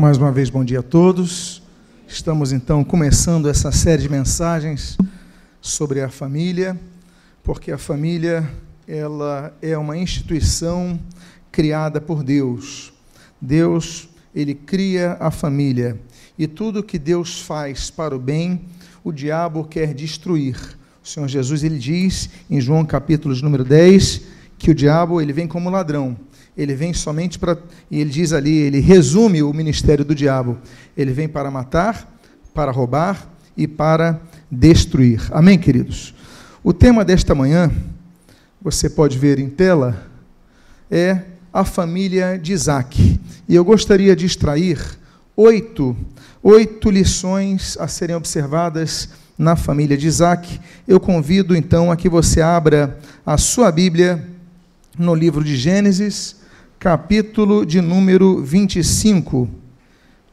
Mais uma vez, bom dia a todos. Estamos então começando essa série de mensagens sobre a família, porque a família ela é uma instituição criada por Deus. Deus, ele cria a família e tudo que Deus faz para o bem, o diabo quer destruir. O Senhor Jesus ele diz em João capítulo número 10 que o diabo ele vem como ladrão ele vem somente para. E ele diz ali, ele resume o ministério do diabo. Ele vem para matar, para roubar e para destruir. Amém, queridos? O tema desta manhã, você pode ver em tela, é a família de Isaac. E eu gostaria de extrair oito, oito lições a serem observadas na família de Isaac. Eu convido então a que você abra a sua Bíblia no livro de Gênesis, capítulo de número 25.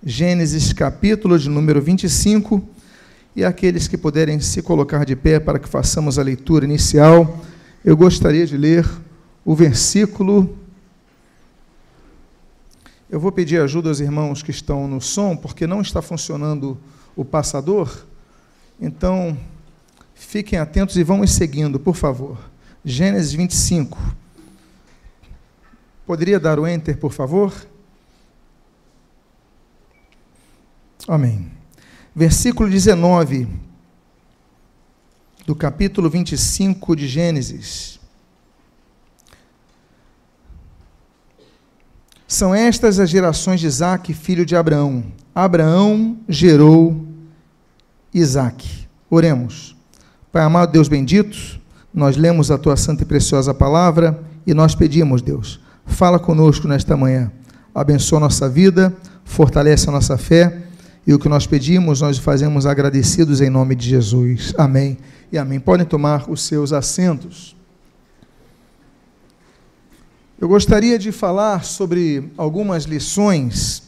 Gênesis, capítulo de número 25. E aqueles que puderem se colocar de pé para que façamos a leitura inicial, eu gostaria de ler o versículo. Eu vou pedir ajuda aos irmãos que estão no som, porque não está funcionando o passador. Então, fiquem atentos e vão me seguindo, por favor. Gênesis 25 Poderia dar o enter, por favor? Amém. Versículo 19 do capítulo 25 de Gênesis. São estas as gerações de Isaac, filho de Abraão. Abraão gerou Isaac. Oremos. Pai amado, Deus bendito, nós lemos a tua santa e preciosa palavra e nós pedimos, Deus, Fala conosco nesta manhã. Abençoa nossa vida, fortalece a nossa fé e o que nós pedimos, nós fazemos agradecidos em nome de Jesus. Amém e amém. Podem tomar os seus assentos. Eu gostaria de falar sobre algumas lições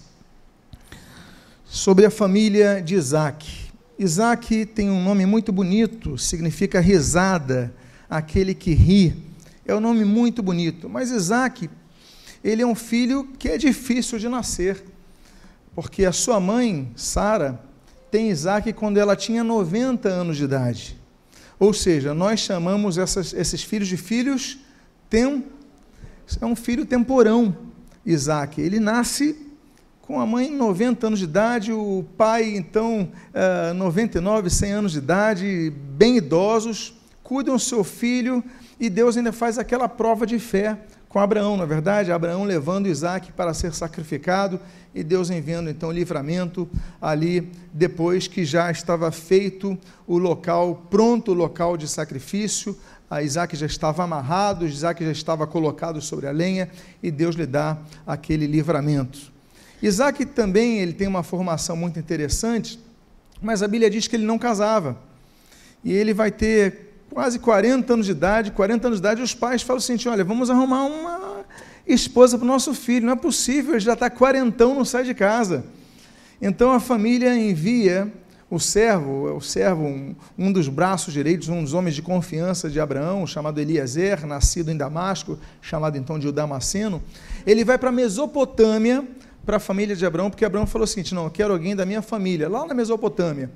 sobre a família de Isaac. Isaac tem um nome muito bonito, significa risada, aquele que ri. É um nome muito bonito, mas Isaac ele é um filho que é difícil de nascer, porque a sua mãe, Sara, tem Isaac quando ela tinha 90 anos de idade. Ou seja, nós chamamos essas, esses filhos de filhos tem é um filho temporão, Isaac. Ele nasce com a mãe 90 anos de idade, o pai, então, 99, eh, 100 anos de idade, bem idosos, cuidam seu filho e Deus ainda faz aquela prova de fé com Abraão, na é verdade, Abraão levando Isaac para ser sacrificado e Deus enviando então livramento ali, depois que já estava feito o local, pronto o local de sacrifício, a Isaac já estava amarrado, Isaac já estava colocado sobre a lenha e Deus lhe dá aquele livramento. Isaac também ele tem uma formação muito interessante, mas a Bíblia diz que ele não casava. E ele vai ter quase 40 anos de idade, 40 anos de idade, os pais falam assim: olha, vamos arrumar uma esposa para o nosso filho, não é possível, ele já está quarentão, não sai de casa. Então a família envia o servo, o servo, um, um, dos braços direitos, um dos homens de confiança de Abraão, chamado Eliezer, nascido em Damasco, chamado então de Damasceno, ele vai para a Mesopotâmia, para a família de Abraão, porque Abraão falou o seguinte: não, eu quero alguém da minha família, lá na Mesopotâmia.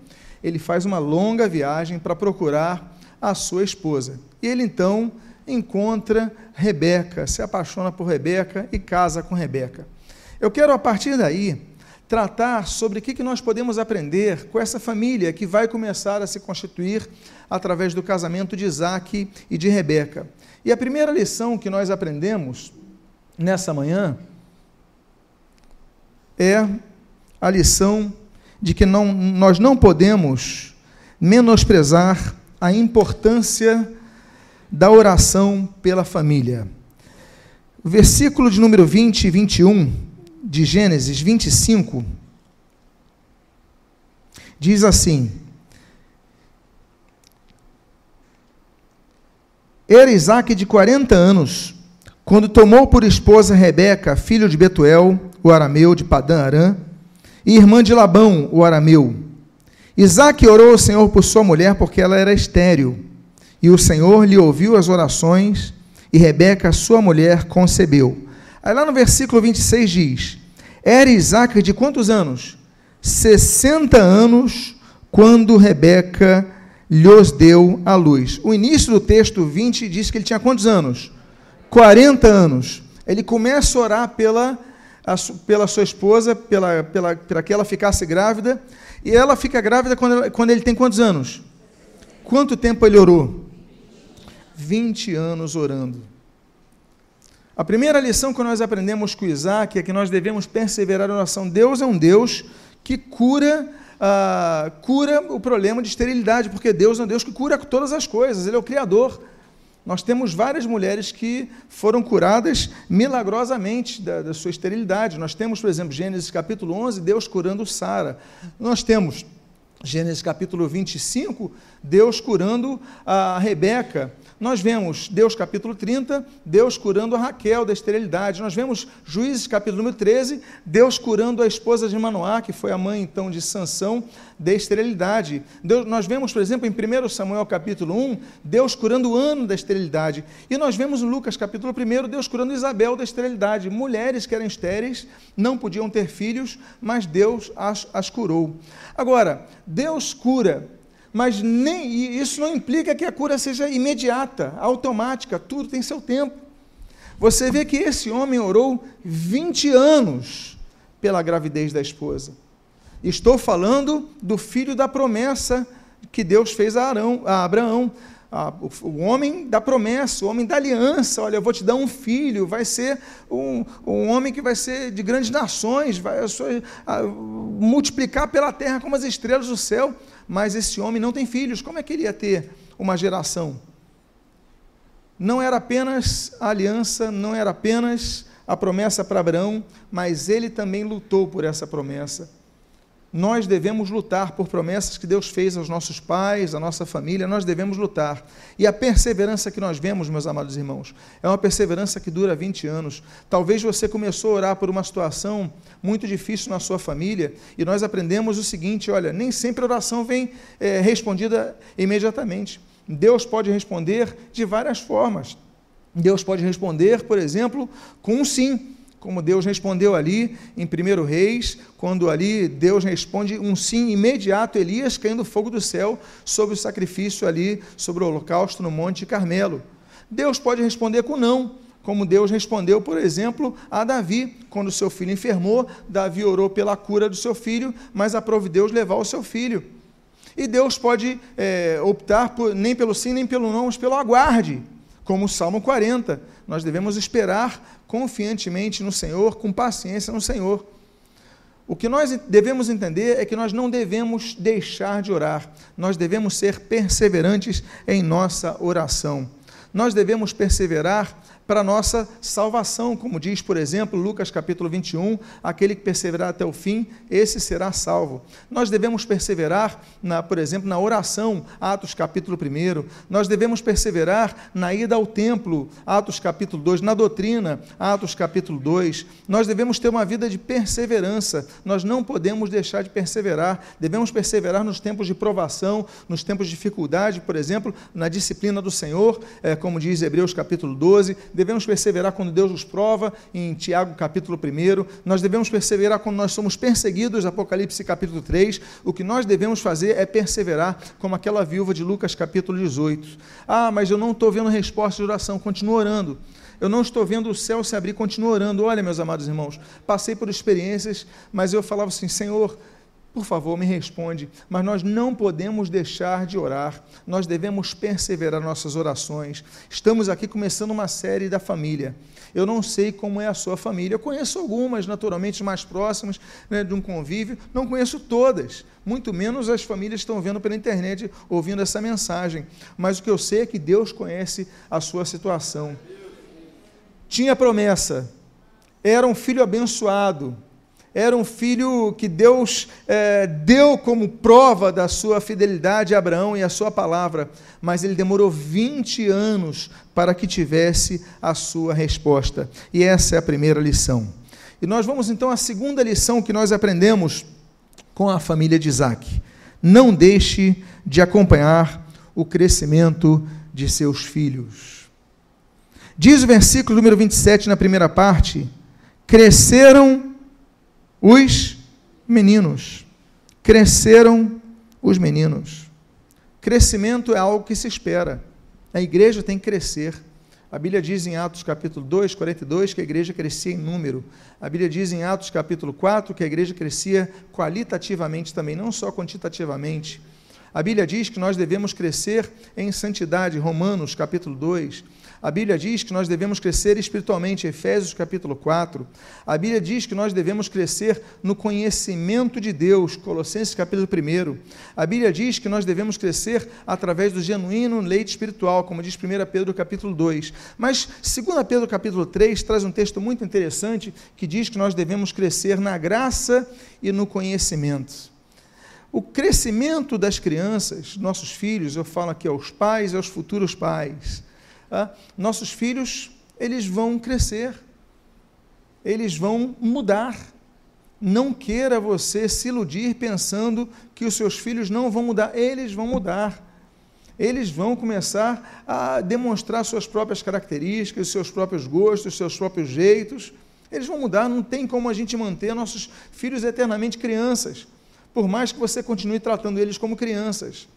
Ele faz uma longa viagem para procurar a sua esposa. E ele então encontra Rebeca, se apaixona por Rebeca e casa com Rebeca. Eu quero, a partir daí, tratar sobre o que nós podemos aprender com essa família que vai começar a se constituir através do casamento de Isaac e de Rebeca. E a primeira lição que nós aprendemos nessa manhã é a lição de que não, nós não podemos menosprezar a importância da oração pela família. O versículo de número 20 e 21 de Gênesis 25 diz assim: Era Isaac de 40 anos, quando tomou por esposa Rebeca, filho de Betuel, o arameu de Padã Arã, e irmã de Labão, o arameu. Isaac orou ao Senhor por sua mulher porque ela era estéril. E o Senhor lhe ouviu as orações e Rebeca, sua mulher, concebeu. Aí lá no versículo 26 diz: Era Isaac de quantos anos? 60 anos quando Rebeca lhes deu a luz. O início do texto 20 diz que ele tinha quantos anos? 40 anos. Ele começa a orar pela, a, pela sua esposa, pela, pela, para que ela ficasse grávida, e ela fica grávida quando, ela, quando ele tem quantos anos? Quanto tempo ele orou? 20 anos orando. A primeira lição que nós aprendemos com Isaac é que nós devemos perseverar na oração. Deus é um Deus que cura, uh, cura o problema de esterilidade, porque Deus é um Deus que cura todas as coisas, Ele é o Criador. Nós temos várias mulheres que foram curadas milagrosamente da, da sua esterilidade. Nós temos, por exemplo, Gênesis capítulo 11, Deus curando Sara. Nós temos Gênesis capítulo 25, Deus curando a Rebeca. Nós vemos Deus capítulo 30, Deus curando a Raquel da esterilidade. Nós vemos Juízes capítulo número 13, Deus curando a esposa de Manoá, que foi a mãe então de Sansão, da esterilidade. Deus, nós vemos, por exemplo, em 1 Samuel capítulo 1, Deus curando o ano da esterilidade. E nós vemos em Lucas capítulo 1, Deus curando Isabel da esterilidade. Mulheres que eram estéreis, não podiam ter filhos, mas Deus as, as curou. Agora, Deus cura mas nem isso não implica que a cura seja imediata, automática, tudo tem seu tempo. Você vê que esse homem orou 20 anos pela gravidez da esposa. Estou falando do filho da promessa que Deus fez a, Arão, a Abraão. O, o, homem da promessa, o homem da aliança. Olha, eu vou te dar um filho, vai ser um, um homem que vai ser de grandes nações, vai a, a, multiplicar pela terra como as estrelas do céu mas esse homem não tem filhos, como é que ele ia ter uma geração? Não era apenas a aliança, não era apenas a promessa para Abraão, mas ele também lutou por essa promessa. Nós devemos lutar por promessas que Deus fez aos nossos pais, à nossa família, nós devemos lutar. E a perseverança que nós vemos, meus amados irmãos, é uma perseverança que dura 20 anos. Talvez você começou a orar por uma situação muito difícil na sua família, e nós aprendemos o seguinte: olha, nem sempre a oração vem é, respondida imediatamente. Deus pode responder de várias formas. Deus pode responder, por exemplo, com um sim como Deus respondeu ali em 1 Reis, quando ali Deus responde um sim imediato, Elias caindo fogo do céu sobre o sacrifício ali, sobre o holocausto no Monte Carmelo. Deus pode responder com não, como Deus respondeu, por exemplo, a Davi, quando seu filho enfermou, Davi orou pela cura do seu filho, mas aprove Deus levar o seu filho. E Deus pode é, optar por, nem pelo sim nem pelo não, mas pelo aguarde, como o Salmo 40. Nós devemos esperar confiantemente no Senhor, com paciência no Senhor. O que nós devemos entender é que nós não devemos deixar de orar, nós devemos ser perseverantes em nossa oração. Nós devemos perseverar para a nossa salvação, como diz, por exemplo, Lucas capítulo 21, aquele que perseverar até o fim, esse será salvo. Nós devemos perseverar, na, por exemplo, na oração, Atos capítulo 1, nós devemos perseverar na ida ao templo, Atos capítulo 2, na doutrina, Atos capítulo 2, nós devemos ter uma vida de perseverança, nós não podemos deixar de perseverar, devemos perseverar nos tempos de provação, nos tempos de dificuldade, por exemplo, na disciplina do Senhor, é, como diz Hebreus capítulo 12, devemos perseverar quando Deus nos prova, em Tiago capítulo 1, nós devemos perseverar quando nós somos perseguidos, Apocalipse capítulo 3, o que nós devemos fazer é perseverar, como aquela viúva de Lucas capítulo 18. Ah, mas eu não estou vendo resposta de oração, continua orando. Eu não estou vendo o céu se abrir, continua orando. Olha, meus amados irmãos, passei por experiências, mas eu falava assim, Senhor, por favor, me responde. Mas nós não podemos deixar de orar, nós devemos perseverar nossas orações. Estamos aqui começando uma série da família. Eu não sei como é a sua família. Eu conheço algumas, naturalmente, mais próximas né, de um convívio. Não conheço todas, muito menos as famílias que estão vendo pela internet, ouvindo essa mensagem. Mas o que eu sei é que Deus conhece a sua situação. Tinha promessa, era um filho abençoado era um filho que Deus é, deu como prova da sua fidelidade a Abraão e a sua palavra, mas ele demorou 20 anos para que tivesse a sua resposta. E essa é a primeira lição. E nós vamos então à segunda lição que nós aprendemos com a família de Isaac. Não deixe de acompanhar o crescimento de seus filhos. Diz o versículo número 27 na primeira parte: cresceram os meninos. Cresceram os meninos. Crescimento é algo que se espera. A igreja tem que crescer. A Bíblia diz em Atos capítulo 2, 42, que a igreja crescia em número. A Bíblia diz em Atos capítulo 4 que a igreja crescia qualitativamente também, não só quantitativamente. A Bíblia diz que nós devemos crescer em santidade, Romanos capítulo 2. A Bíblia diz que nós devemos crescer espiritualmente, Efésios capítulo 4. A Bíblia diz que nós devemos crescer no conhecimento de Deus, Colossenses capítulo 1. A Bíblia diz que nós devemos crescer através do genuíno leite espiritual, como diz 1 Pedro capítulo 2. Mas 2 Pedro capítulo 3 traz um texto muito interessante que diz que nós devemos crescer na graça e no conhecimento. O crescimento das crianças, nossos filhos, eu falo aqui aos pais e aos futuros pais, ah, nossos filhos, eles vão crescer, eles vão mudar. Não queira você se iludir pensando que os seus filhos não vão mudar, eles vão mudar. Eles vão começar a demonstrar suas próprias características, seus próprios gostos, seus próprios jeitos. Eles vão mudar, não tem como a gente manter nossos filhos eternamente crianças, por mais que você continue tratando eles como crianças.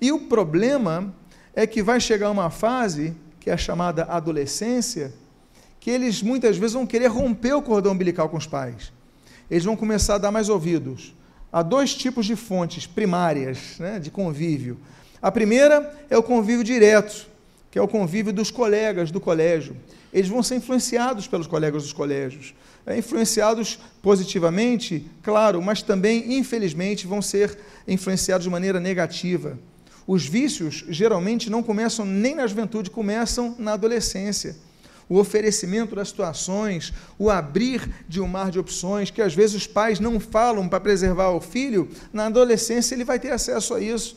E o problema é que vai chegar uma fase, que é a chamada adolescência, que eles muitas vezes vão querer romper o cordão umbilical com os pais. Eles vão começar a dar mais ouvidos. Há dois tipos de fontes primárias né, de convívio. A primeira é o convívio direto, que é o convívio dos colegas do colégio. Eles vão ser influenciados pelos colegas dos colégios. É, influenciados positivamente, claro, mas também, infelizmente, vão ser influenciados de maneira negativa. Os vícios geralmente não começam nem na juventude, começam na adolescência. O oferecimento das situações, o abrir de um mar de opções, que às vezes os pais não falam para preservar o filho, na adolescência ele vai ter acesso a isso.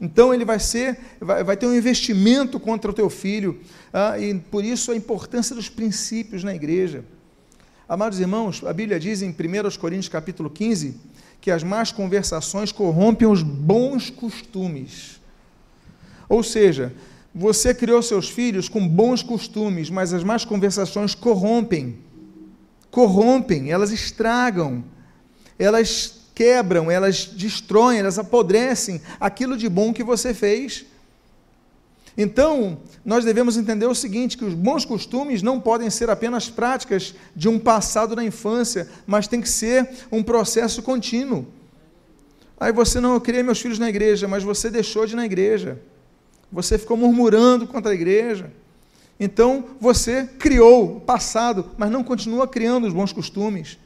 Então ele vai ser, vai, vai ter um investimento contra o teu filho, ah, e por isso a importância dos princípios na igreja. Amados irmãos, a Bíblia diz em 1 Coríntios capítulo 15, que as más conversações corrompem os bons costumes. Ou seja, você criou seus filhos com bons costumes, mas as más conversações corrompem. Corrompem, elas estragam, elas quebram, elas destroem, elas apodrecem aquilo de bom que você fez. Então, nós devemos entender o seguinte: que os bons costumes não podem ser apenas práticas de um passado na infância, mas tem que ser um processo contínuo. Aí você não, eu meus filhos na igreja, mas você deixou de ir na igreja. Você ficou murmurando contra a igreja. Então, você criou o passado, mas não continua criando os bons costumes.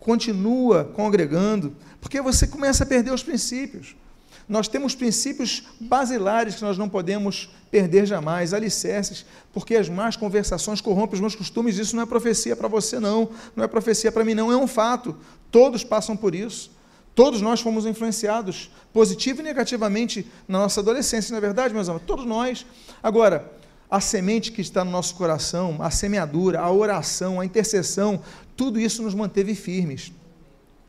Continua congregando, porque você começa a perder os princípios. Nós temos princípios basilares que nós não podemos perder jamais, alicerces, porque as más conversações corrompem os meus costumes. Isso não é profecia para você, não. Não é profecia para mim, não. É um fato. Todos passam por isso. Todos nós fomos influenciados, positivo e negativamente, na nossa adolescência, não é verdade, meus amigos? Todos nós. Agora, a semente que está no nosso coração, a semeadura, a oração, a intercessão, tudo isso nos manteve firmes.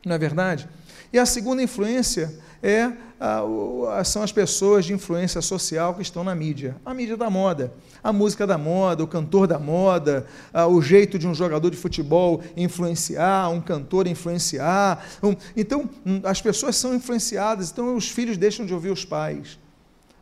Não é verdade? E a segunda influência é, são as pessoas de influência social que estão na mídia. A mídia da moda, a música da moda, o cantor da moda, o jeito de um jogador de futebol influenciar, um cantor influenciar. então, hum, as pessoas são influenciadas, então os filhos deixam de ouvir os pais.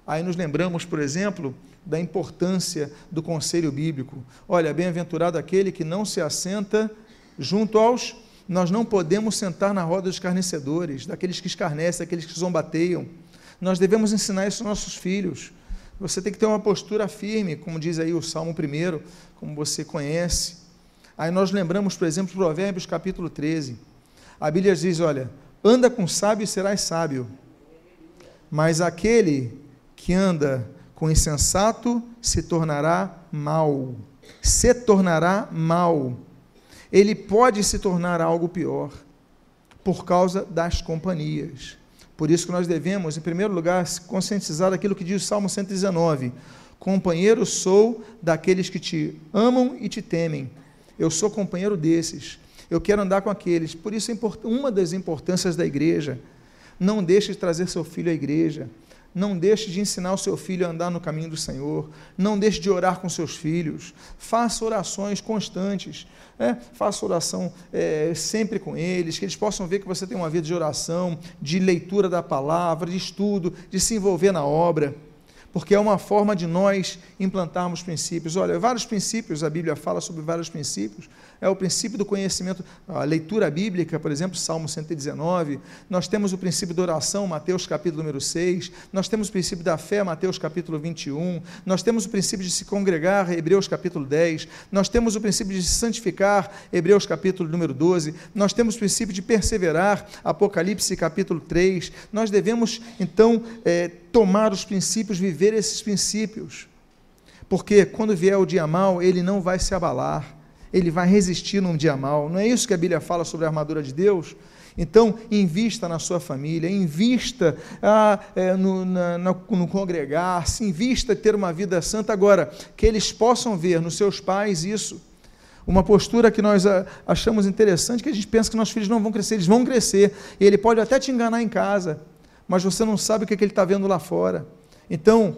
Aí nos lembramos, por exemplo, da importância do conselho bíblico. Olha, bem-aventurado aquele que não se assenta junto aos nós não podemos sentar na roda dos escarnecedores, daqueles que escarnecem, daqueles que zombateiam. Nós devemos ensinar isso aos nossos filhos. Você tem que ter uma postura firme, como diz aí o Salmo 1, como você conhece. Aí nós lembramos, por exemplo, Provérbios capítulo 13. A Bíblia diz: olha, anda com sábio e serás sábio, mas aquele que anda com insensato se tornará mal. Se tornará mal ele pode se tornar algo pior por causa das companhias. Por isso que nós devemos, em primeiro lugar, conscientizar aquilo que diz o Salmo 119: Companheiro sou daqueles que te amam e te temem. Eu sou companheiro desses. Eu quero andar com aqueles. Por isso, uma das importâncias da igreja, não deixe de trazer seu filho à igreja. Não deixe de ensinar o seu filho a andar no caminho do Senhor, não deixe de orar com seus filhos, faça orações constantes, né? faça oração é, sempre com eles, que eles possam ver que você tem uma vida de oração, de leitura da palavra, de estudo, de se envolver na obra porque é uma forma de nós implantarmos princípios. Olha, vários princípios, a Bíblia fala sobre vários princípios, é o princípio do conhecimento, a leitura bíblica, por exemplo, Salmo 119, nós temos o princípio da oração, Mateus capítulo número 6, nós temos o princípio da fé, Mateus capítulo 21, nós temos o princípio de se congregar, Hebreus capítulo 10, nós temos o princípio de se santificar, Hebreus capítulo número 12, nós temos o princípio de perseverar, Apocalipse capítulo 3, nós devemos, então, é, tomar os princípios, viver esses princípios, porque quando vier o dia mal, ele não vai se abalar, ele vai resistir num dia mal. Não é isso que a Bíblia fala sobre a armadura de Deus? Então, invista na sua família, invista ah, é, no, na, no congregar-se, invista em ter uma vida santa. Agora, que eles possam ver nos seus pais isso. Uma postura que nós ah, achamos interessante, que a gente pensa que nossos filhos não vão crescer, eles vão crescer. E ele pode até te enganar em casa, mas você não sabe o que, é que ele está vendo lá fora. Então,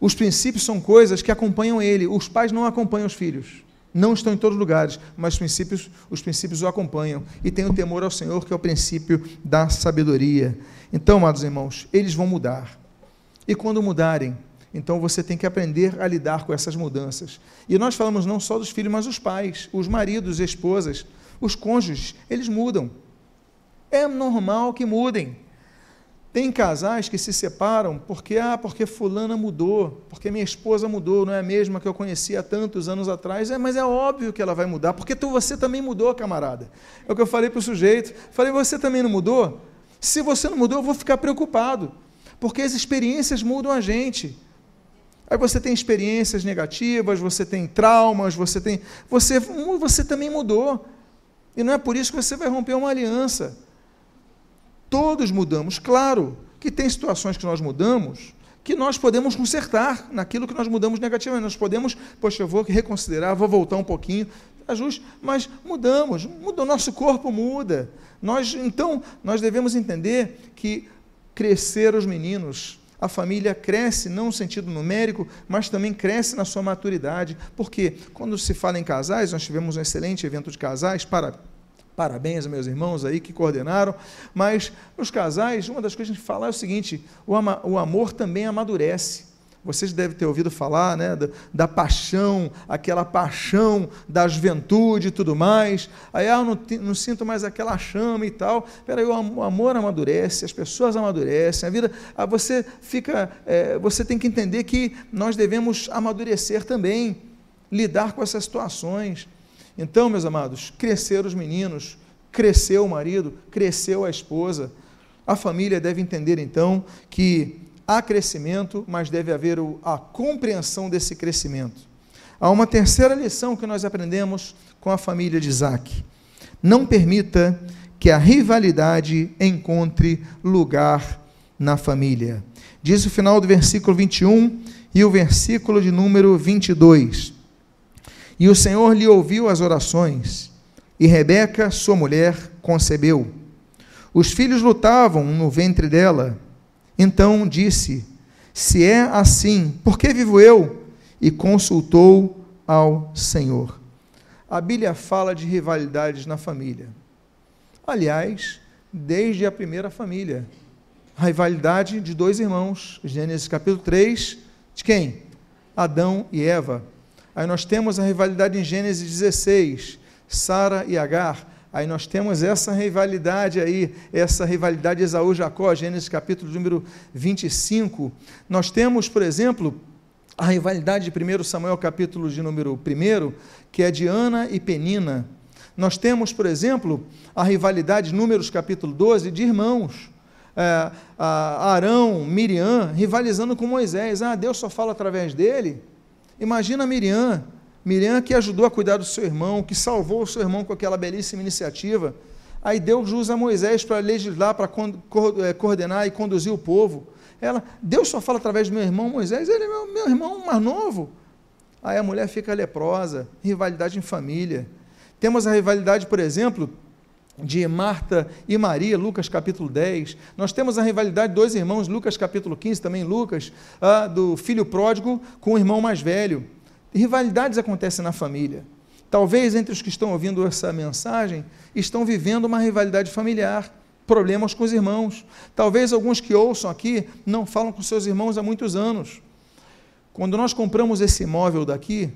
os princípios são coisas que acompanham ele, os pais não acompanham os filhos. Não estão em todos os lugares, mas os princípios, os princípios o acompanham. E tem o temor ao Senhor, que é o princípio da sabedoria. Então, amados irmãos, eles vão mudar. E quando mudarem, então você tem que aprender a lidar com essas mudanças. E nós falamos não só dos filhos, mas os pais, os maridos, esposas, os cônjuges, eles mudam. É normal que mudem. Tem casais que se separam porque, ah, porque fulana mudou, porque minha esposa mudou, não é a mesma que eu conhecia há tantos anos atrás. É, mas é óbvio que ela vai mudar, porque tu, você também mudou, camarada. É o que eu falei para o sujeito. Falei, você também não mudou? Se você não mudou, eu vou ficar preocupado, porque as experiências mudam a gente. Aí você tem experiências negativas, você tem traumas, você tem. Você, você também mudou. E não é por isso que você vai romper uma aliança. Todos mudamos. Claro que tem situações que nós mudamos que nós podemos consertar naquilo que nós mudamos negativamente. Nós podemos, poxa, eu vou reconsiderar, vou voltar um pouquinho, ajuste, mas mudamos, muda, o nosso corpo muda. Nós, então, nós devemos entender que crescer os meninos, a família cresce não no sentido numérico, mas também cresce na sua maturidade. Porque quando se fala em casais, nós tivemos um excelente evento de casais, para Parabéns meus irmãos aí que coordenaram. Mas nos casais, uma das coisas que a gente fala é o seguinte: o, ama, o amor também amadurece. Vocês devem ter ouvido falar né, da, da, paixão, aquela paixão da juventude e tudo mais. Aí, ah, não, não sinto mais aquela chama e tal. Peraí, o amor amadurece, as pessoas amadurecem, a vida. Ah, você fica. É, você tem que entender que nós devemos amadurecer também, lidar com essas situações. Então, meus amados, cresceram os meninos, cresceu o marido, cresceu a esposa. A família deve entender então que há crescimento, mas deve haver a compreensão desse crescimento. Há uma terceira lição que nós aprendemos com a família de Isaac. Não permita que a rivalidade encontre lugar na família. Diz o final do versículo 21 e o versículo de número 22. E o Senhor lhe ouviu as orações, e Rebeca, sua mulher, concebeu. Os filhos lutavam no ventre dela. Então disse: Se é assim, por que vivo eu? E consultou ao Senhor. A Bíblia fala de rivalidades na família. Aliás, desde a primeira família. A rivalidade de dois irmãos. Gênesis capítulo 3, de quem? Adão e Eva. Aí nós temos a rivalidade em Gênesis 16, Sara e Agar. Aí nós temos essa rivalidade aí, essa rivalidade Esaú-Jacó, Gênesis capítulo número 25. Nós temos, por exemplo, a rivalidade de 1 Samuel capítulo de número 1, que é de Ana e Penina. Nós temos, por exemplo, a rivalidade, Números capítulo 12, de irmãos. É, Arão, Miriam, rivalizando com Moisés. Ah, Deus só fala através dele. Imagina Miriam, Miriam que ajudou a cuidar do seu irmão, que salvou o seu irmão com aquela belíssima iniciativa. Aí Deus usa Moisés para legislar, para é, coordenar e conduzir o povo. Ela, Deus só fala através do meu irmão Moisés, ele é meu, meu irmão mais novo. Aí a mulher fica leprosa, rivalidade em família. Temos a rivalidade, por exemplo, de Marta e Maria, Lucas capítulo 10. Nós temos a rivalidade de dois irmãos, Lucas capítulo 15, também Lucas, ah, do filho pródigo com o irmão mais velho. Rivalidades acontecem na família. Talvez entre os que estão ouvindo essa mensagem estão vivendo uma rivalidade familiar, problemas com os irmãos. Talvez alguns que ouçam aqui não falam com seus irmãos há muitos anos. Quando nós compramos esse imóvel daqui,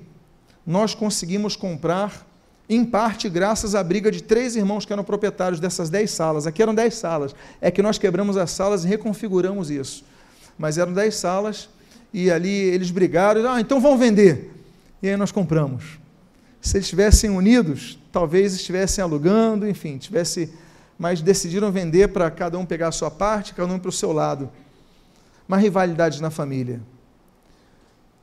nós conseguimos comprar em parte graças à briga de três irmãos que eram proprietários dessas dez salas. Aqui eram dez salas. É que nós quebramos as salas e reconfiguramos isso. Mas eram dez salas e ali eles brigaram. Ah, então vão vender. E aí nós compramos. Se eles estivessem unidos, talvez estivessem alugando, enfim, tivesse, mas decidiram vender para cada um pegar a sua parte, cada um para o seu lado. Uma rivalidade na família.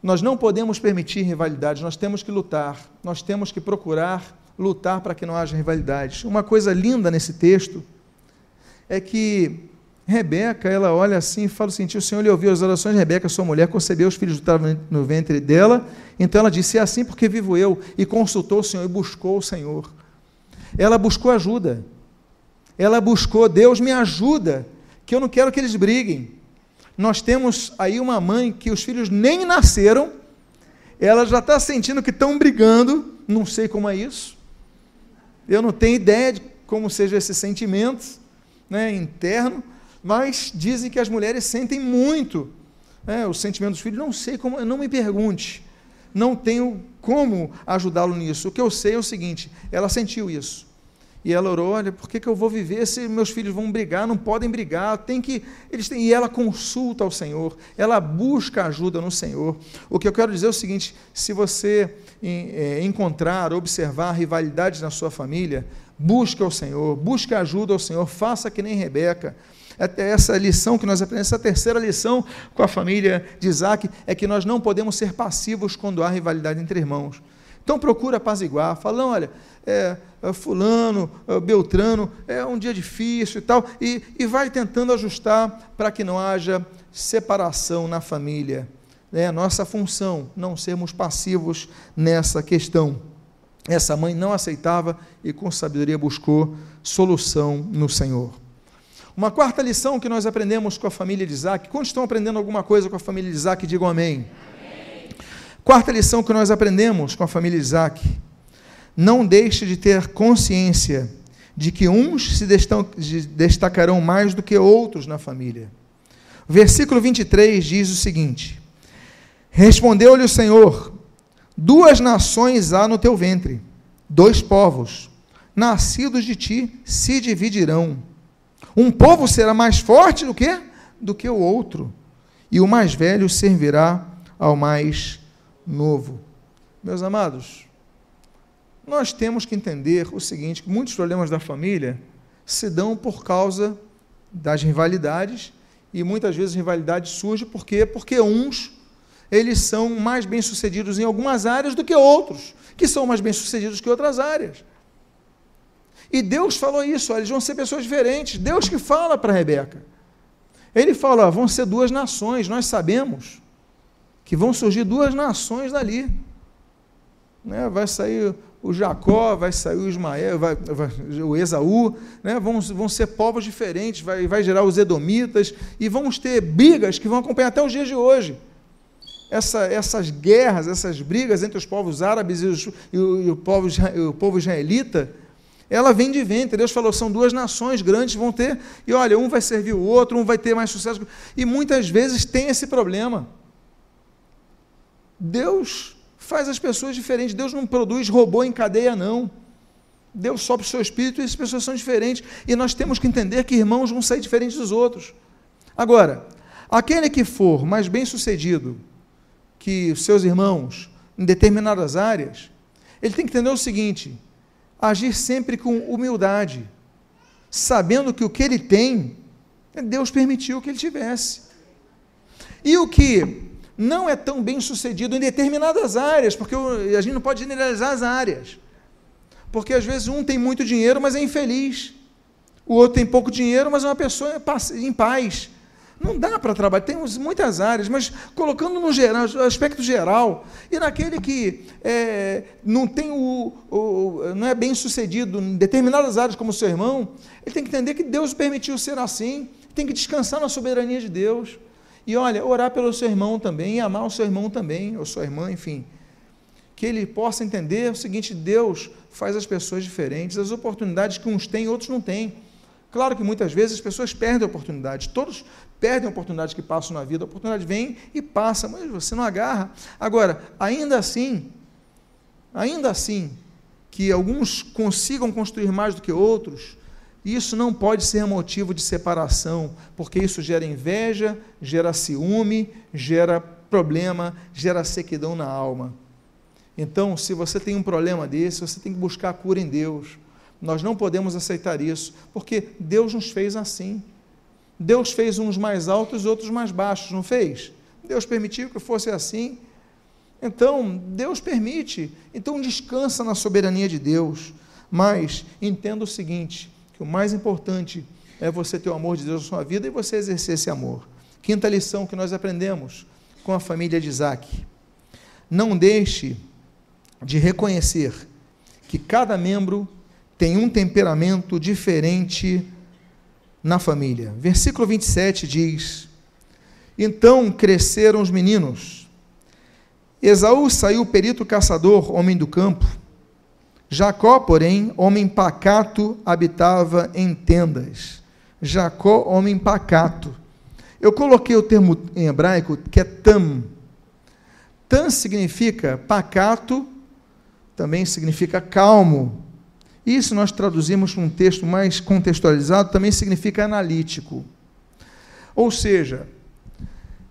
Nós não podemos permitir rivalidades, nós temos que lutar, nós temos que procurar lutar para que não haja rivalidades. Uma coisa linda nesse texto é que Rebeca, ela olha assim e fala seguinte: o Senhor lhe ouviu as orações de Rebeca, sua mulher, concebeu os filhos estavam no ventre dela. Então ela disse: É assim porque vivo eu. E consultou o Senhor e buscou o Senhor. Ela buscou ajuda. Ela buscou, Deus me ajuda, que eu não quero que eles briguem nós temos aí uma mãe que os filhos nem nasceram, ela já está sentindo que estão brigando, não sei como é isso, eu não tenho ideia de como seja esse sentimento né, interno, mas dizem que as mulheres sentem muito né, o sentimento dos filhos, não sei como, não me pergunte, não tenho como ajudá-lo nisso. O que eu sei é o seguinte: ela sentiu isso. E ela orou: olha, por que, que eu vou viver se meus filhos vão brigar? Não podem brigar, tem que. Eles têm, e ela consulta ao Senhor, ela busca ajuda no Senhor. O que eu quero dizer é o seguinte: se você é, encontrar, observar rivalidades na sua família, busque ao Senhor, busque ajuda ao Senhor, faça que nem Rebeca. Até essa lição que nós aprendemos, essa terceira lição com a família de Isaac, é que nós não podemos ser passivos quando há rivalidade entre irmãos. Então procura apaziguar, fala, olha, é, é, fulano, é, Beltrano, é um dia difícil e tal, e, e vai tentando ajustar para que não haja separação na família. É a nossa função não sermos passivos nessa questão. Essa mãe não aceitava e com sabedoria buscou solução no Senhor. Uma quarta lição que nós aprendemos com a família de Isaac, quando estão aprendendo alguma coisa com a família de Isaac, digam amém. Quarta lição que nós aprendemos com a família Isaac: não deixe de ter consciência de que uns se destacarão mais do que outros na família. O versículo 23 diz o seguinte: Respondeu-lhe o Senhor: Duas nações há no teu ventre, dois povos, nascidos de ti, se dividirão. Um povo será mais forte do que do que o outro, e o mais velho servirá ao mais novo. Meus amados, nós temos que entender o seguinte: muitos problemas da família se dão por causa das rivalidades, e muitas vezes rivalidade surge porque porque uns eles são mais bem-sucedidos em algumas áreas do que outros, que são mais bem-sucedidos que outras áreas. E Deus falou isso, eles vão ser pessoas diferentes. Deus que fala para Rebeca. Ele fala, ó, vão ser duas nações, nós sabemos que vão surgir duas nações dali. Né? Vai sair o Jacó, vai sair o Ismael, vai, vai, o Esaú, né? vão, vão ser povos diferentes, vai, vai gerar os Edomitas, e vamos ter brigas que vão acompanhar até os dias de hoje. Essa, essas guerras, essas brigas entre os povos árabes e, os, e, o, e o, povo, o povo israelita, ela vem de ventre. Deus falou: são duas nações grandes, vão ter, e olha, um vai servir o outro, um vai ter mais sucesso. E muitas vezes tem esse problema. Deus faz as pessoas diferentes. Deus não produz robô em cadeia, não. Deus sopra o seu espírito e as pessoas são diferentes. E nós temos que entender que irmãos vão sair diferentes dos outros. Agora, aquele que for mais bem sucedido que seus irmãos em determinadas áreas, ele tem que entender o seguinte: agir sempre com humildade, sabendo que o que ele tem, Deus permitiu que ele tivesse. E o que não é tão bem sucedido em determinadas áreas, porque a gente não pode generalizar as áreas. Porque às vezes um tem muito dinheiro, mas é infeliz. O outro tem pouco dinheiro, mas é uma pessoa em paz. Não dá para trabalhar, tem muitas áreas, mas colocando no geral, aspecto geral, e naquele que é, não tem o, o, não é bem sucedido em determinadas áreas, como seu irmão, ele tem que entender que Deus permitiu ser assim, tem que descansar na soberania de Deus. E olha, orar pelo seu irmão também, amar o seu irmão também, ou sua irmã, enfim. Que ele possa entender o seguinte: Deus faz as pessoas diferentes, as oportunidades que uns têm, outros não têm. Claro que muitas vezes as pessoas perdem oportunidades, todos perdem oportunidades que passam na vida, a oportunidade vem e passa, mas você não agarra. Agora, ainda assim, ainda assim, que alguns consigam construir mais do que outros, isso não pode ser motivo de separação, porque isso gera inveja, gera ciúme, gera problema, gera sequidão na alma. Então, se você tem um problema desse, você tem que buscar a cura em Deus. Nós não podemos aceitar isso, porque Deus nos fez assim. Deus fez uns mais altos e outros mais baixos, não fez? Deus permitiu que fosse assim. Então, Deus permite. Então, descansa na soberania de Deus. Mas entenda o seguinte: o mais importante é você ter o amor de Deus na sua vida e você exercer esse amor. Quinta lição que nós aprendemos com a família de Isaac: não deixe de reconhecer que cada membro tem um temperamento diferente na família. Versículo 27 diz: Então cresceram os meninos. Esaú saiu perito caçador, homem do campo. Jacó, porém, homem pacato, habitava em tendas. Jacó, homem pacato. Eu coloquei o termo em hebraico que é tam. Tam significa pacato, também significa calmo, isso nós traduzimos para um texto mais contextualizado, também significa analítico. Ou seja,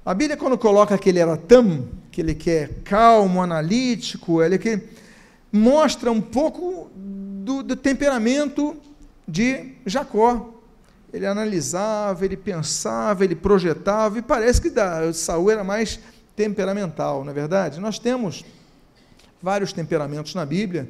a Bíblia, quando coloca que ele era tam, que ele quer calmo, analítico, ele que mostra um pouco do, do temperamento de Jacó. Ele analisava, ele pensava, ele projetava, e parece que da, Saul era mais temperamental, não é verdade? Nós temos vários temperamentos na Bíblia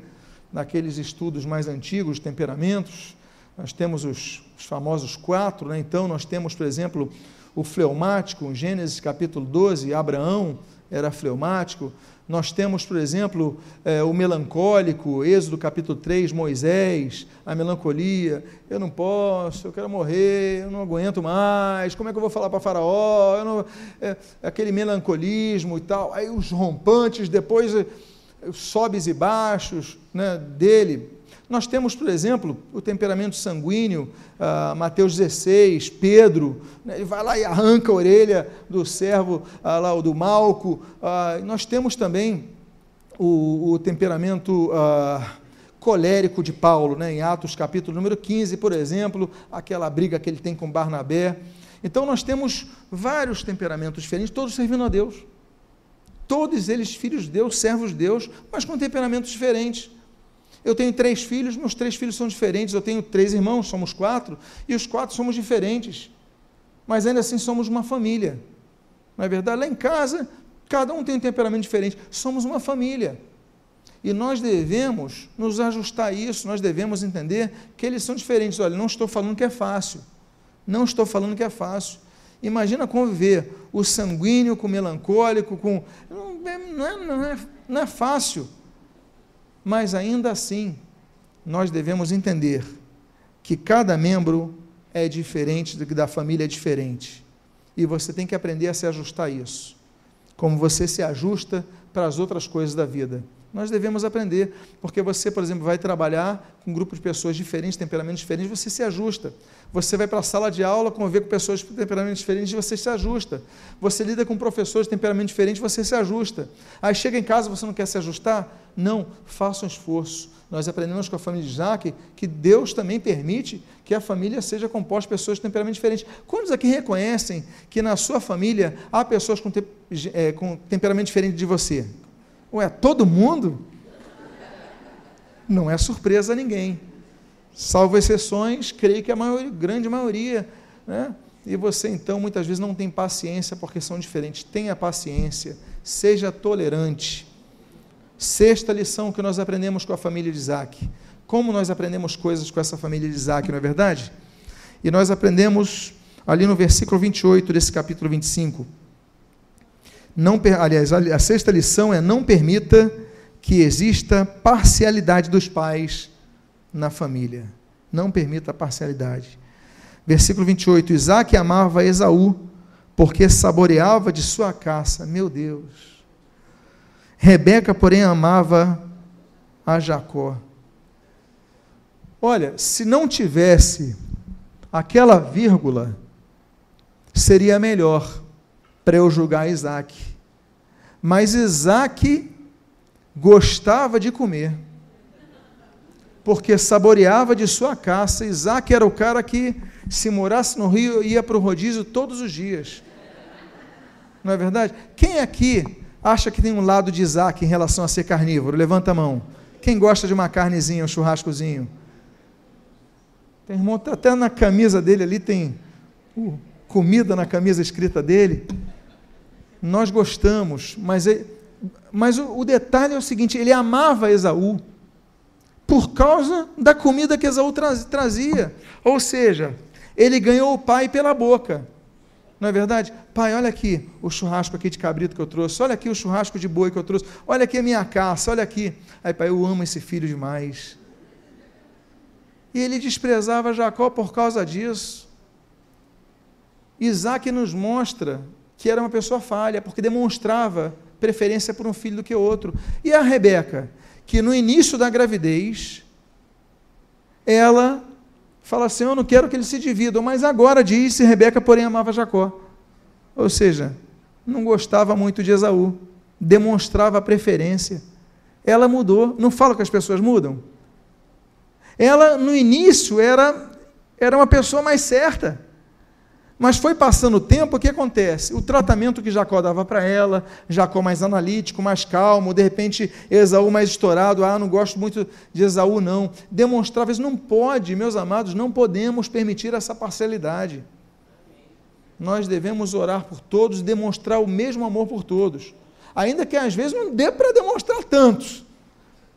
naqueles estudos mais antigos, temperamentos, nós temos os, os famosos quatro, né? então nós temos, por exemplo, o fleumático, em Gênesis capítulo 12, Abraão era fleumático, nós temos, por exemplo, é, o melancólico, Êxodo capítulo 3, Moisés, a melancolia, eu não posso, eu quero morrer, eu não aguento mais, como é que eu vou falar para Faraó? Não, é, aquele melancolismo e tal, aí os rompantes, depois os sobes e baixos né, dele. Nós temos, por exemplo, o temperamento sanguíneo, uh, Mateus 16, Pedro, né, ele vai lá e arranca a orelha do servo, uh, lá, do Malco. Uh, nós temos também o, o temperamento colérico de Paulo, né, em Atos capítulo número 15, por exemplo, aquela briga que ele tem com Barnabé. Então nós temos vários temperamentos diferentes, todos servindo a Deus todos eles filhos de Deus, servos de Deus, mas com temperamentos diferentes. Eu tenho três filhos, meus três filhos são diferentes. Eu tenho três irmãos, somos quatro, e os quatro somos diferentes. Mas ainda assim somos uma família. Não é verdade? Lá em casa, cada um tem um temperamento diferente. Somos uma família. E nós devemos nos ajustar a isso, nós devemos entender que eles são diferentes. Olha, não estou falando que é fácil. Não estou falando que é fácil. Imagina conviver o sanguíneo com o melancólico, com. Não é, não é, não é, fácil. Mas ainda assim, nós devemos entender que cada membro é diferente do que da família é diferente. E você tem que aprender a se ajustar a isso. Como você se ajusta para as outras coisas da vida. Nós devemos aprender, porque você, por exemplo, vai trabalhar com um grupo de pessoas diferentes, temperamentos diferentes, você se ajusta. Você vai para a sala de aula, conviver com pessoas de temperamentos diferentes, você se ajusta. Você lida com professores de temperamento diferente, você se ajusta. Aí chega em casa, você não quer se ajustar? Não, faça um esforço. Nós aprendemos com a família de Isaac que Deus também permite que a família seja composta de pessoas de temperamento diferente. Quantos aqui reconhecem que na sua família há pessoas com, te, é, com temperamento diferente de você? Ué, todo mundo? Não é surpresa a ninguém. Salvo exceções, creio que a grande maioria. Né? E você, então, muitas vezes não tem paciência porque são diferentes. Tenha paciência, seja tolerante. Sexta lição que nós aprendemos com a família de Isaac. Como nós aprendemos coisas com essa família de Isaac, não é verdade? E nós aprendemos ali no versículo 28 desse capítulo 25. Não, aliás, a sexta lição é: não permita que exista parcialidade dos pais na família. Não permita parcialidade. Versículo 28: Isaac amava Esaú, porque saboreava de sua caça. Meu Deus. Rebeca, porém, amava a Jacó. Olha, se não tivesse aquela vírgula, seria melhor para eu julgar Isaac. Mas Isaac gostava de comer, porque saboreava de sua caça. Isaac era o cara que, se morasse no Rio, ia para o rodízio todos os dias. Não é verdade? Quem aqui acha que tem um lado de Isaac em relação a ser carnívoro? Levanta a mão. Quem gosta de uma carnezinha, um churrascozinho? Tem irmão, tá até na camisa dele ali tem uh, comida na camisa escrita dele. Nós gostamos, mas, ele, mas o, o detalhe é o seguinte: ele amava Esaú por causa da comida que Esaú trazia. Ou seja, ele ganhou o pai pela boca. Não é verdade? Pai, olha aqui o churrasco aqui de cabrito que eu trouxe, olha aqui o churrasco de boi que eu trouxe, olha aqui a minha caça, olha aqui. Aí, pai, eu amo esse filho demais. E ele desprezava Jacó por causa disso. Isaac nos mostra que era uma pessoa falha, porque demonstrava preferência por um filho do que outro. E a Rebeca, que no início da gravidez, ela fala assim: Eu não quero que eles se dividam, mas agora disse: Rebeca, porém, amava Jacó. Ou seja, não gostava muito de Esaú, demonstrava preferência. Ela mudou. Não fala que as pessoas mudam? Ela, no início, era, era uma pessoa mais certa. Mas foi passando o tempo, o que acontece? O tratamento que Jacó dava para ela, Jacó mais analítico, mais calmo, de repente Esaú mais estourado, ah, não gosto muito de Esaú, não. Demonstrava isso, não pode, meus amados, não podemos permitir essa parcialidade. Nós devemos orar por todos, demonstrar o mesmo amor por todos. Ainda que às vezes não dê para demonstrar tantos.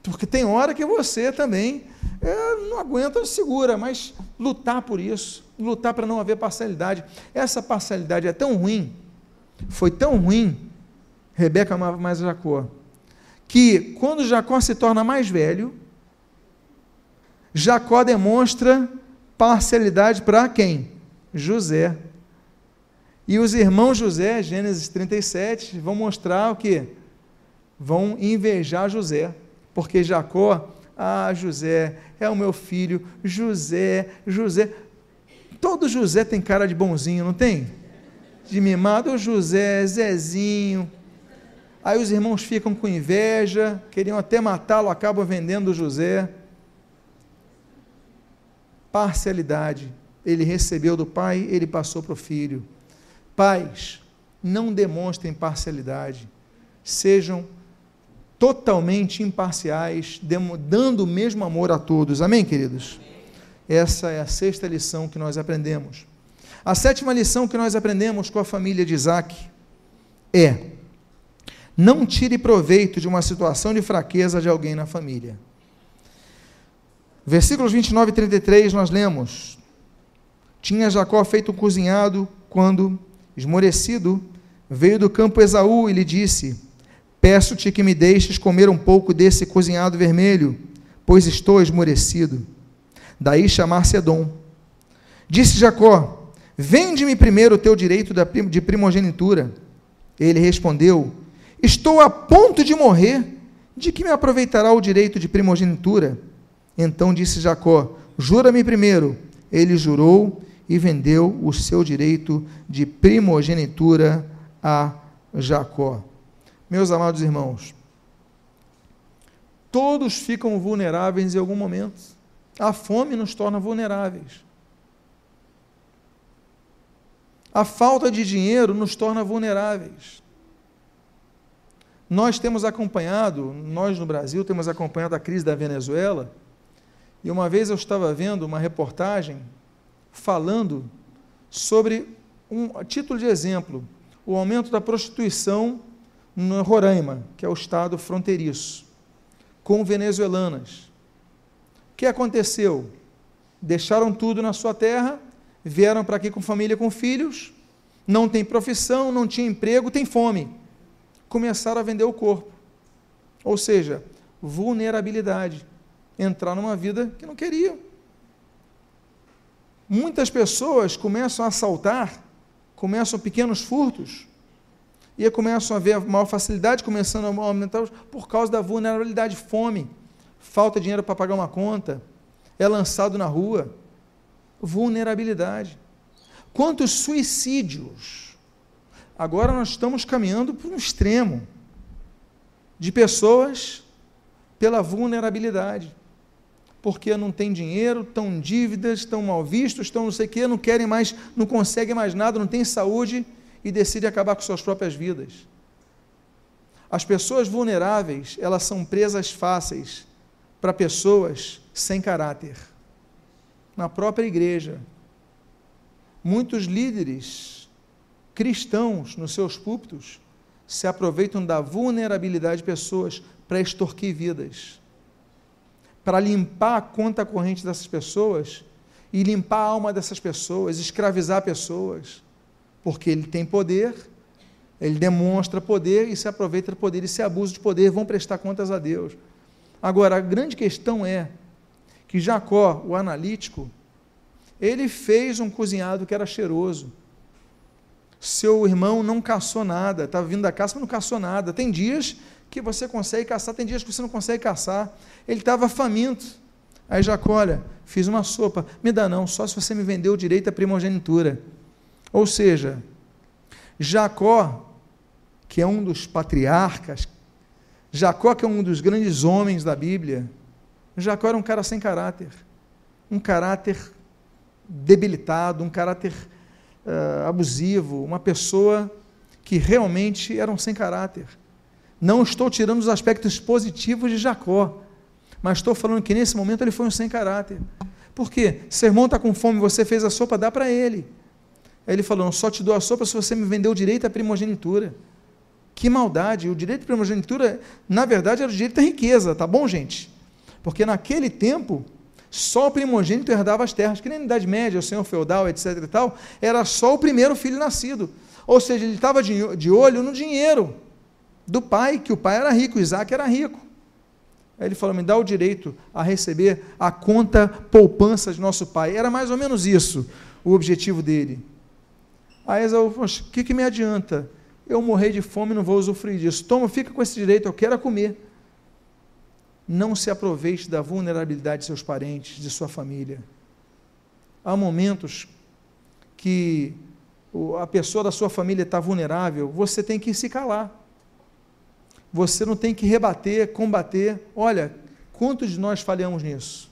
Porque tem hora que você também é, não aguenta, segura, mas lutar por isso lutar para não haver parcialidade. Essa parcialidade é tão ruim, foi tão ruim, Rebeca amava mais Jacó, que quando Jacó se torna mais velho, Jacó demonstra parcialidade para quem? José. E os irmãos José, Gênesis 37, vão mostrar o que? Vão invejar José, porque Jacó, ah, José, é o meu filho, José, José. Todo José tem cara de bonzinho, não tem? De mimado, o José, Zezinho. Aí os irmãos ficam com inveja, queriam até matá-lo, acabam vendendo o José. Parcialidade. Ele recebeu do pai, ele passou para o filho. Pais, não demonstrem parcialidade. Sejam totalmente imparciais, dando o mesmo amor a todos. Amém, queridos? Essa é a sexta lição que nós aprendemos. A sétima lição que nós aprendemos com a família de Isaac é: não tire proveito de uma situação de fraqueza de alguém na família. Versículos 29 e 33 nós lemos: Tinha Jacó feito um cozinhado quando, esmorecido, veio do campo Esaú e lhe disse: Peço-te que me deixes comer um pouco desse cozinhado vermelho, pois estou esmorecido daí chamar-se Edom. Disse Jacó: Vende-me primeiro o teu direito de primogenitura. Ele respondeu: Estou a ponto de morrer. De que me aproveitará o direito de primogenitura? Então disse Jacó: Jura-me primeiro. Ele jurou e vendeu o seu direito de primogenitura a Jacó. Meus amados irmãos, todos ficam vulneráveis em algum momento. A fome nos torna vulneráveis. A falta de dinheiro nos torna vulneráveis. Nós temos acompanhado, nós no Brasil temos acompanhado a crise da Venezuela, e uma vez eu estava vendo uma reportagem falando sobre um título de exemplo, o aumento da prostituição no Roraima, que é o estado fronteiriço, com venezuelanas. O que aconteceu? Deixaram tudo na sua terra, vieram para aqui com família, com filhos, não tem profissão, não tinha emprego, tem fome. Começaram a vender o corpo. Ou seja, vulnerabilidade. Entrar numa vida que não queriam. Muitas pessoas começam a assaltar, começam pequenos furtos, e começam a ver maior facilidade, começando a aumentar por causa da vulnerabilidade, fome, falta dinheiro para pagar uma conta, é lançado na rua. Vulnerabilidade. Quantos suicídios? Agora nós estamos caminhando para um extremo de pessoas pela vulnerabilidade. Porque não tem dinheiro, estão dívidas, estão mal vistos, estão não sei o quê, não querem mais, não conseguem mais nada, não têm saúde e decidem acabar com suas próprias vidas. As pessoas vulneráveis, elas são presas fáceis para pessoas sem caráter. Na própria igreja, muitos líderes cristãos nos seus púlpitos se aproveitam da vulnerabilidade de pessoas para extorquir vidas, para limpar a conta corrente dessas pessoas e limpar a alma dessas pessoas, escravizar pessoas, porque ele tem poder, ele demonstra poder e se aproveita do poder e se abusa de poder, vão prestar contas a Deus. Agora, a grande questão é que Jacó, o analítico, ele fez um cozinhado que era cheiroso. Seu irmão não caçou nada, estava vindo da caça, mas não caçou nada. Tem dias que você consegue caçar, tem dias que você não consegue caçar. Ele estava faminto. Aí Jacó, olha, fiz uma sopa. Me dá não, só se você me vendeu o direito à primogenitura. Ou seja, Jacó, que é um dos patriarcas, Jacó, que é um dos grandes homens da Bíblia, Jacó era um cara sem caráter, um caráter debilitado, um caráter uh, abusivo, uma pessoa que realmente era um sem caráter. Não estou tirando os aspectos positivos de Jacó, mas estou falando que nesse momento ele foi um sem caráter. Por quê? Seu irmão está com fome, você fez a sopa, dá para ele. Aí ele falou: só te dou a sopa se você me vendeu direito à primogenitura. Que maldade! O direito de primogenitura, na verdade, era o direito da riqueza, tá bom, gente? Porque naquele tempo, só o primogênito herdava as terras, que nem na Idade Média, o senhor feudal, etc. e tal, era só o primeiro filho nascido. Ou seja, ele estava de, olho no dinheiro do pai, que o pai era rico, Isaac era rico. Aí ele falou: me dá o direito a receber a conta poupança de nosso pai. Era mais ou menos isso o objetivo dele. Aí Esaú falou: o que, que me adianta? Eu morrer de fome não vou usufruir disso. Toma, fica com esse direito, eu quero comer. Não se aproveite da vulnerabilidade de seus parentes, de sua família. Há momentos que a pessoa da sua família está vulnerável, você tem que se calar. Você não tem que rebater, combater. Olha, quantos de nós falhamos nisso?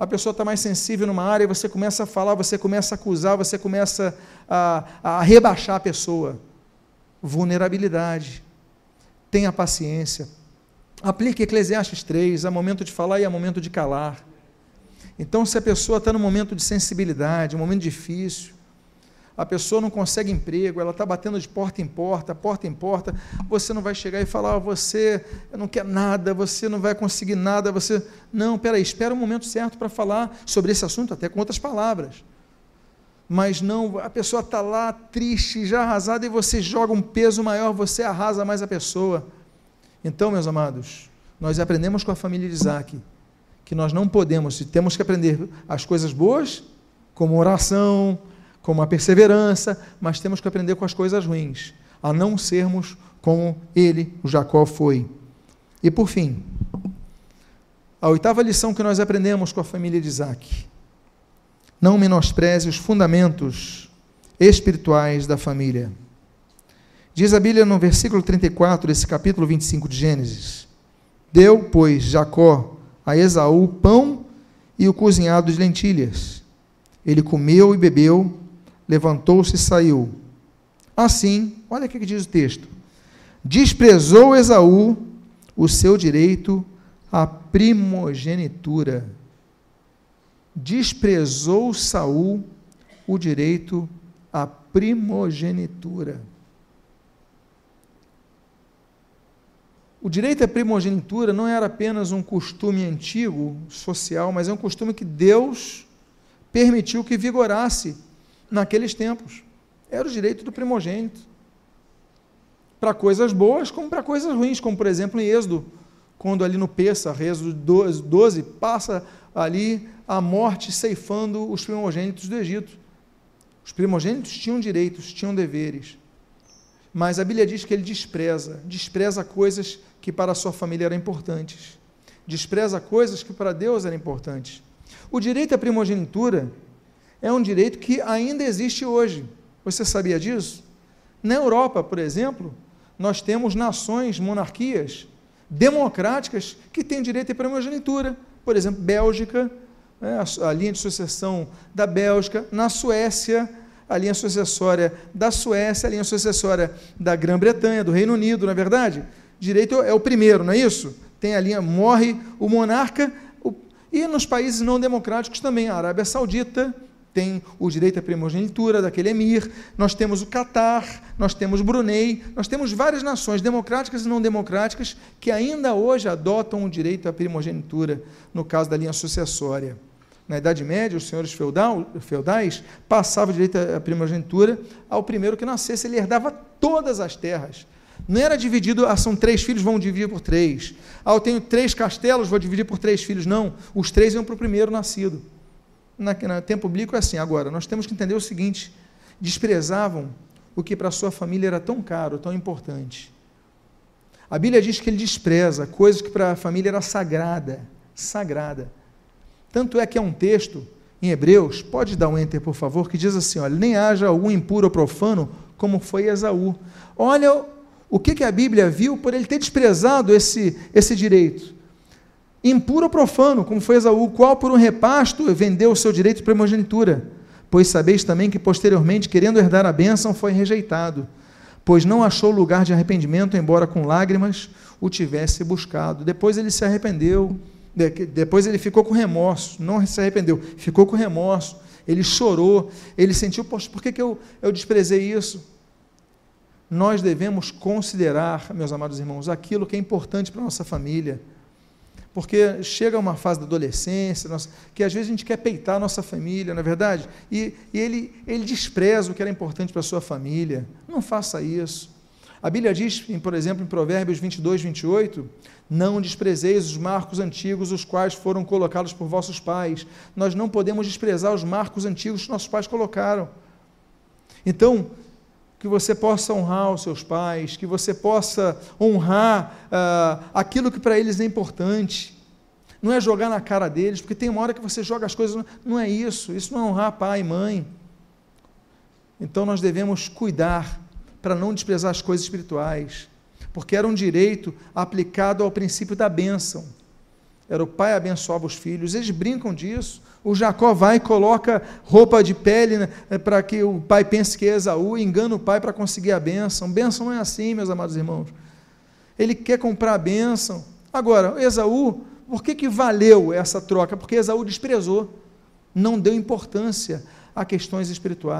A pessoa está mais sensível numa área, você começa a falar, você começa a acusar, você começa a, a rebaixar a pessoa. Vulnerabilidade. Tenha paciência. Aplique Eclesiastes 3, há momento de falar e há momento de calar. Então, se a pessoa está num momento de sensibilidade, um momento difícil, a pessoa não consegue emprego, ela está batendo de porta em porta, porta em porta, você não vai chegar e falar, oh, você não quer nada, você não vai conseguir nada, você. Não, peraí, espera o um momento certo para falar sobre esse assunto, até com outras palavras. Mas não, a pessoa está lá triste, já arrasada, e você joga um peso maior, você arrasa mais a pessoa. Então, meus amados, nós aprendemos com a família de Isaac que nós não podemos, temos que aprender as coisas boas, como oração, como a perseverança, mas temos que aprender com as coisas ruins, a não sermos como ele, o Jacó, foi. E por fim, a oitava lição que nós aprendemos com a família de Isaac: não menospreze os fundamentos espirituais da família. Diz a Bíblia no versículo 34 desse capítulo 25 de Gênesis: Deu, pois, Jacó a Esaú pão e o cozinhado de lentilhas. Ele comeu e bebeu, levantou-se e saiu. Assim, olha o que diz o texto: desprezou Esaú o seu direito à primogenitura. Desprezou Saul o direito à primogenitura. O direito à primogenitura não era apenas um costume antigo, social, mas é um costume que Deus permitiu que vigorasse naqueles tempos. Era o direito do primogênito. Para coisas boas, como para coisas ruins, como por exemplo em Êxodo, quando ali no Peça, Êxodo 12, 12, passa ali a morte ceifando os primogênitos do Egito. Os primogênitos tinham direitos, tinham deveres. Mas a Bíblia diz que ele despreza, despreza coisas que para a sua família eram importantes. Despreza coisas que para Deus eram importantes. O direito à primogenitura é um direito que ainda existe hoje. Você sabia disso? Na Europa, por exemplo, nós temos nações, monarquias democráticas que têm direito à primogenitura. Por exemplo, Bélgica, né, a linha de sucessão da Bélgica, na Suécia, a linha sucessória da Suécia, a linha sucessória da Grã-Bretanha, do Reino Unido, não é verdade? Direito é o primeiro, não é isso? Tem a linha, morre o monarca, o, e nos países não democráticos também, a Arábia Saudita tem o direito à primogenitura daquele emir, nós temos o Catar, nós temos Brunei, nós temos várias nações democráticas e não democráticas que ainda hoje adotam o direito à primogenitura, no caso da linha sucessória na Idade Média, os senhores feudal, feudais passavam direito à primogenitura ao primeiro que nascesse, ele herdava todas as terras. Não era dividido, ah, são três filhos, vão dividir por três. Ah, eu tenho três castelos, vou dividir por três filhos. Não, os três iam para o primeiro nascido. Na, no tempo bíblico é assim. Agora, nós temos que entender o seguinte: desprezavam o que para sua família era tão caro, tão importante. A Bíblia diz que ele despreza coisas que para a família era sagrada, sagrada. Tanto é que é um texto em Hebreus, pode dar um enter, por favor, que diz assim: olha, nem haja algum impuro ou profano, como foi Esaú. Olha o que, que a Bíblia viu por ele ter desprezado esse, esse direito. Impuro ou profano, como foi Esaú, qual por um repasto vendeu o seu direito de primogenitura. Pois sabeis também que posteriormente, querendo herdar a bênção, foi rejeitado, pois não achou lugar de arrependimento, embora com lágrimas o tivesse buscado. Depois ele se arrependeu depois ele ficou com remorso, não se arrependeu, ficou com remorso, ele chorou, ele sentiu, poxa, por que, que eu, eu desprezei isso? Nós devemos considerar, meus amados irmãos, aquilo que é importante para a nossa família. Porque chega uma fase da adolescência, que às vezes a gente quer peitar a nossa família, não é verdade? E, e ele, ele despreza o que era importante para a sua família. Não faça isso. A Bíblia diz, por exemplo, em Provérbios 22, 28, não desprezeis os marcos antigos, os quais foram colocados por vossos pais. Nós não podemos desprezar os marcos antigos que nossos pais colocaram. Então, que você possa honrar os seus pais, que você possa honrar ah, aquilo que para eles é importante. Não é jogar na cara deles, porque tem uma hora que você joga as coisas. Não é isso. Isso não é honrar pai e mãe. Então nós devemos cuidar para não desprezar as coisas espirituais, porque era um direito aplicado ao princípio da bênção. Era o pai abençoava os filhos, eles brincam disso. O Jacó vai e coloca roupa de pele né, para que o pai pense que é Esaú, engana o pai para conseguir a bênção. Bênção não é assim, meus amados irmãos. Ele quer comprar a bênção. Agora, Esaú, por que, que valeu essa troca? Porque Esaú desprezou, não deu importância a questões espirituais.